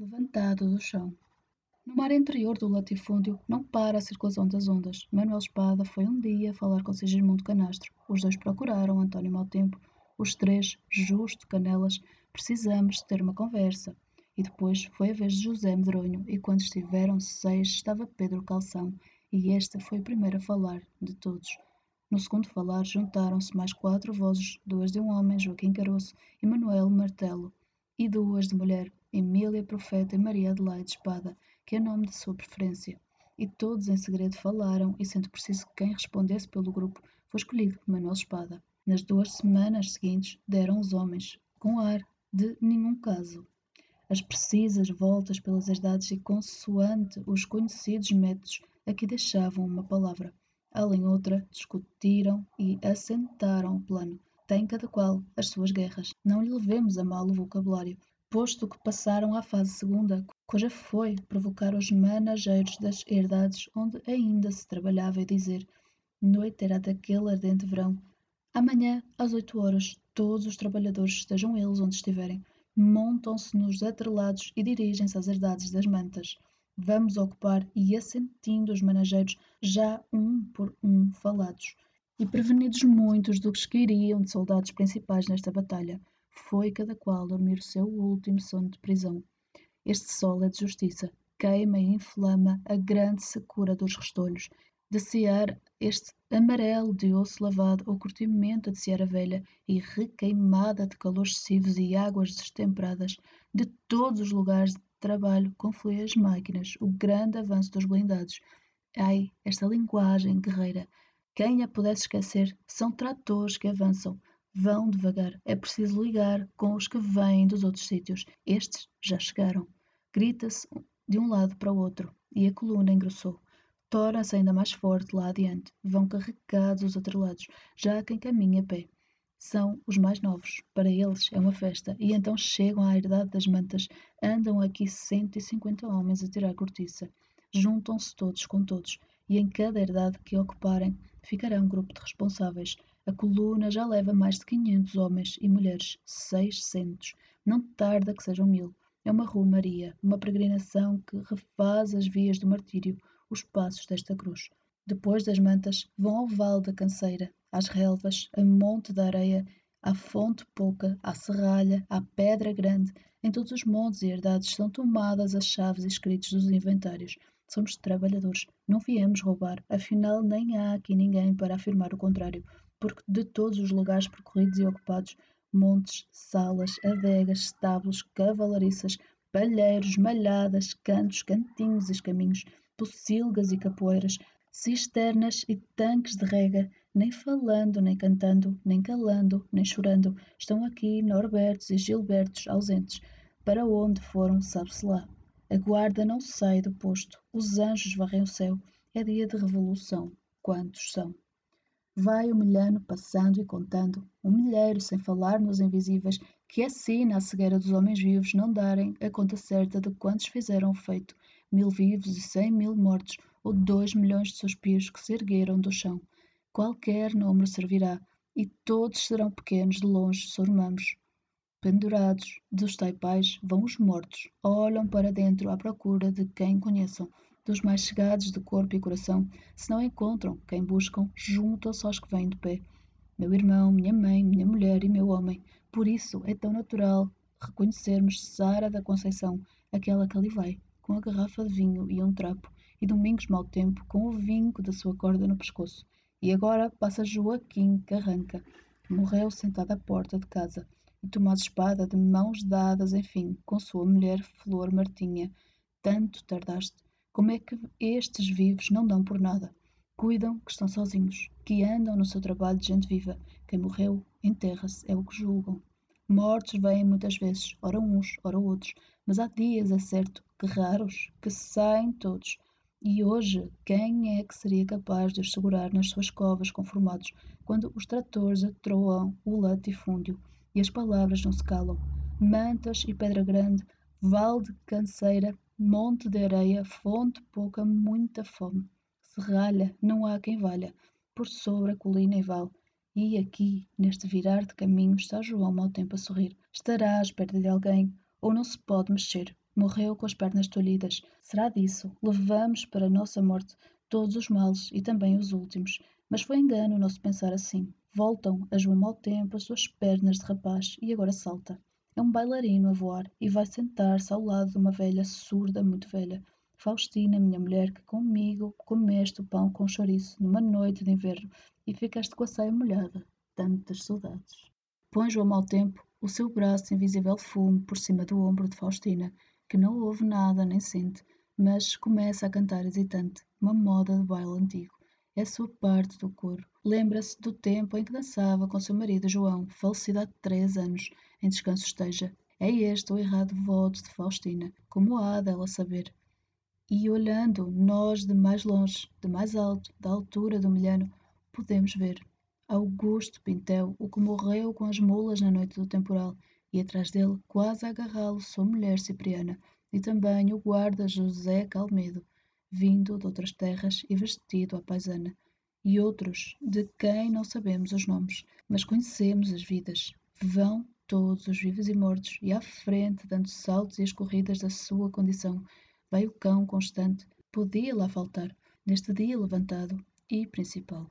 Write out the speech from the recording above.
levantado do chão. No mar interior do latifúndio não para a circulação das ondas. Manuel Espada foi um dia falar com Sigismundo Canastro. Os dois procuraram António Maltempo. Os três, Justo, Canelas, precisamos ter uma conversa. E depois foi a vez de José Medronho, e quando estiveram seis estava Pedro Calção, e esta foi a primeira a falar de todos. No segundo falar juntaram-se mais quatro vozes, duas de um homem, Joaquim Caroço, e Manuel Martelo, e duas de mulher, Emília Profeta e Maria Adelaide Espada, que é nome de sua preferência. E todos em segredo falaram, e sendo preciso que quem respondesse pelo grupo, foi escolhido Manuel Espada. Nas duas semanas seguintes deram os homens, com ar de nenhum caso. As precisas voltas pelas idades e consoante os conhecidos métodos aqui deixavam uma palavra. Além outra, discutiram e assentaram o plano. Tem cada qual as suas guerras. Não lhe levemos a mal o vocabulário, posto que passaram à fase segunda, cuja foi provocar os manageiros das herdades onde ainda se trabalhava e dizer noite era daquele ardente verão. Amanhã, às oito horas, todos os trabalhadores, estejam eles onde estiverem, montam-se nos atrelados e dirigem-se às herdades das mantas. Vamos ocupar e assentindo os manageiros, já um por um falados, e prevenidos muitos dos que iriam de soldados principais nesta batalha, foi cada qual dormir o seu último sono de prisão. Este sol é de justiça, queima e inflama a grande secura dos restolhos, de cear este amarelo de osso lavado ou curtimento de ceara velha e requeimada de calores excessivos e águas destemperadas, de todos os lugares de trabalho confluem as máquinas, o grande avanço dos blindados. Ai, esta linguagem guerreira! Quem a pudesse esquecer, são tratores que avançam, Vão devagar, é preciso ligar com os que vêm dos outros sítios. Estes já chegaram. Grita-se de um lado para o outro e a coluna engrossou. Torna-se ainda mais forte lá adiante. Vão carregados os atrelados, já quem caminha a pé. São os mais novos. Para eles é uma festa. E então chegam à herdade das mantas. Andam aqui 150 homens a tirar cortiça. Juntam-se todos com todos. E em cada herdade que ocuparem, ficará um grupo de responsáveis. A coluna já leva mais de 500 homens e mulheres, 600. Não tarda que sejam mil. É uma romaria, uma peregrinação que refaz as vias do martírio, os passos desta cruz. Depois das mantas, vão ao vale da canseira, às relvas, a monte da areia, à fonte pouca, à serralha, à pedra grande. Em todos os montes e herdades são tomadas as chaves e escritos dos inventários. Somos trabalhadores, não viemos roubar, afinal nem há aqui ninguém para afirmar o contrário porque de todos os lugares percorridos e ocupados, montes, salas, adegas, estábulos, cavalariças, palheiros, malhadas, cantos, cantinhos e caminhos, pocilgas e capoeiras, cisternas e tanques de rega, nem falando, nem cantando, nem calando, nem chorando, estão aqui Norbertos e Gilbertos ausentes. Para onde foram, sabe-se lá. A guarda não sai do posto, os anjos varrem o céu, é dia de revolução. Quantos são? Vai o milhano passando e contando, um milheiro sem falar nos invisíveis, que assina a cegueira dos homens vivos não darem a conta certa de quantos fizeram o feito, mil vivos e cem mil mortos, ou dois milhões de suspiros que se ergueram do chão. Qualquer número servirá, e todos serão pequenos de longe sormamos. Pendurados dos taipais vão os mortos, olham para dentro à procura de quem conheçam, dos mais chegados de corpo e coração, se não encontram quem buscam, juntam-se aos que vêm de pé. Meu irmão, minha mãe, minha mulher e meu homem. Por isso é tão natural reconhecermos Sara da Conceição, aquela que ali vai, com a garrafa de vinho e um trapo, e Domingos mau tempo, com o vinco da sua corda no pescoço. E agora passa Joaquim Carranca, que morreu sentado à porta de casa, e Tomás Espada, de mãos dadas, enfim, com sua mulher Flor Martinha. Tanto tardaste, como é que estes vivos não dão por nada? Cuidam que estão sozinhos, que andam no seu trabalho de gente viva. Quem morreu, enterra-se, é o que julgam. Mortos vêm muitas vezes, ora uns, ora outros, mas há dias, é certo, que raros, que saem todos. E hoje, quem é que seria capaz de os segurar nas suas covas conformados, quando os tratores atroam o latifúndio e as palavras não se calam? Mantas e pedra grande, vale de canseira, monte de areia, fonte pouca, muita fome. Serralha, não há quem valha, por sobre a colina e val. E aqui, neste virar de caminho, está João mau tempo a sorrir. Estará à espera de alguém, ou não se pode mexer, Morreu com as pernas tolhidas. Será disso? Levamos para a nossa morte todos os males e também os últimos. Mas foi engano o nosso pensar assim. Voltam a João mau tempo as suas pernas de rapaz e agora salta. É um bailarino a voar e vai sentar-se ao lado de uma velha surda muito velha. Faustina, minha mulher, que comigo comeste o pão com chouriço numa noite de inverno e ficaste com a saia molhada. Tantas saudades. Põe João mau tempo o seu braço invisível fume por cima do ombro de Faustina, que não ouve nada nem sente, mas começa a cantar hesitante, uma moda de baile antigo. É a sua parte do coro. Lembra-se do tempo em que dançava com seu marido João, falecido há três anos, em descanso esteja. É este o errado voto de Faustina, como há dela saber. E olhando nós de mais longe, de mais alto, da altura do milhano, podemos ver Augusto Pintel, o que morreu com as mulas na noite do temporal, e atrás dele, quase a agarrá-lo, sua mulher Cipriana, e também o guarda José Calmedo, vindo de outras terras e vestido à paisana, e outros de quem não sabemos os nomes, mas conhecemos as vidas. Vão todos os vivos e mortos, e à frente, dando saltos e as corridas da sua condição, vai o cão constante, podia lá faltar, neste dia levantado e principal.